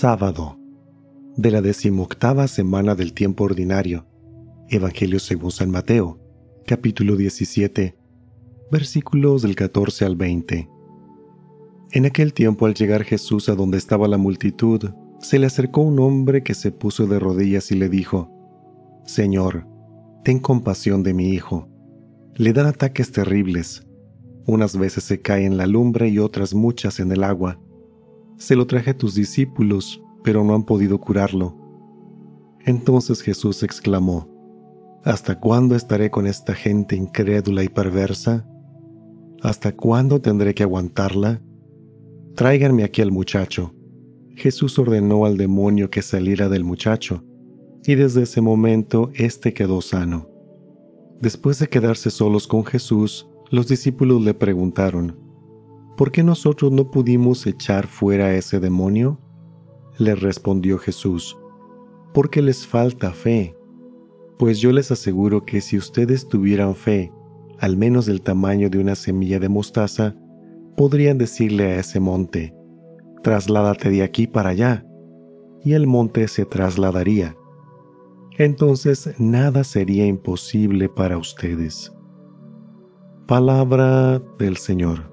Sábado de la decimoctava semana del tiempo ordinario. Evangelio según San Mateo, capítulo 17, versículos del 14 al 20. En aquel tiempo al llegar Jesús a donde estaba la multitud, se le acercó un hombre que se puso de rodillas y le dijo, Señor, ten compasión de mi hijo. Le dan ataques terribles. Unas veces se cae en la lumbre y otras muchas en el agua. Se lo traje a tus discípulos, pero no han podido curarlo. Entonces Jesús exclamó, ¿Hasta cuándo estaré con esta gente incrédula y perversa? ¿Hasta cuándo tendré que aguantarla? Tráiganme aquí al muchacho. Jesús ordenó al demonio que saliera del muchacho, y desde ese momento éste quedó sano. Después de quedarse solos con Jesús, los discípulos le preguntaron, ¿por qué nosotros no pudimos echar fuera a ese demonio? Le respondió Jesús, porque les falta fe. Pues yo les aseguro que si ustedes tuvieran fe, al menos del tamaño de una semilla de mostaza, podrían decirle a ese monte, trasládate de aquí para allá, y el monte se trasladaría. Entonces nada sería imposible para ustedes. Palabra del Señor.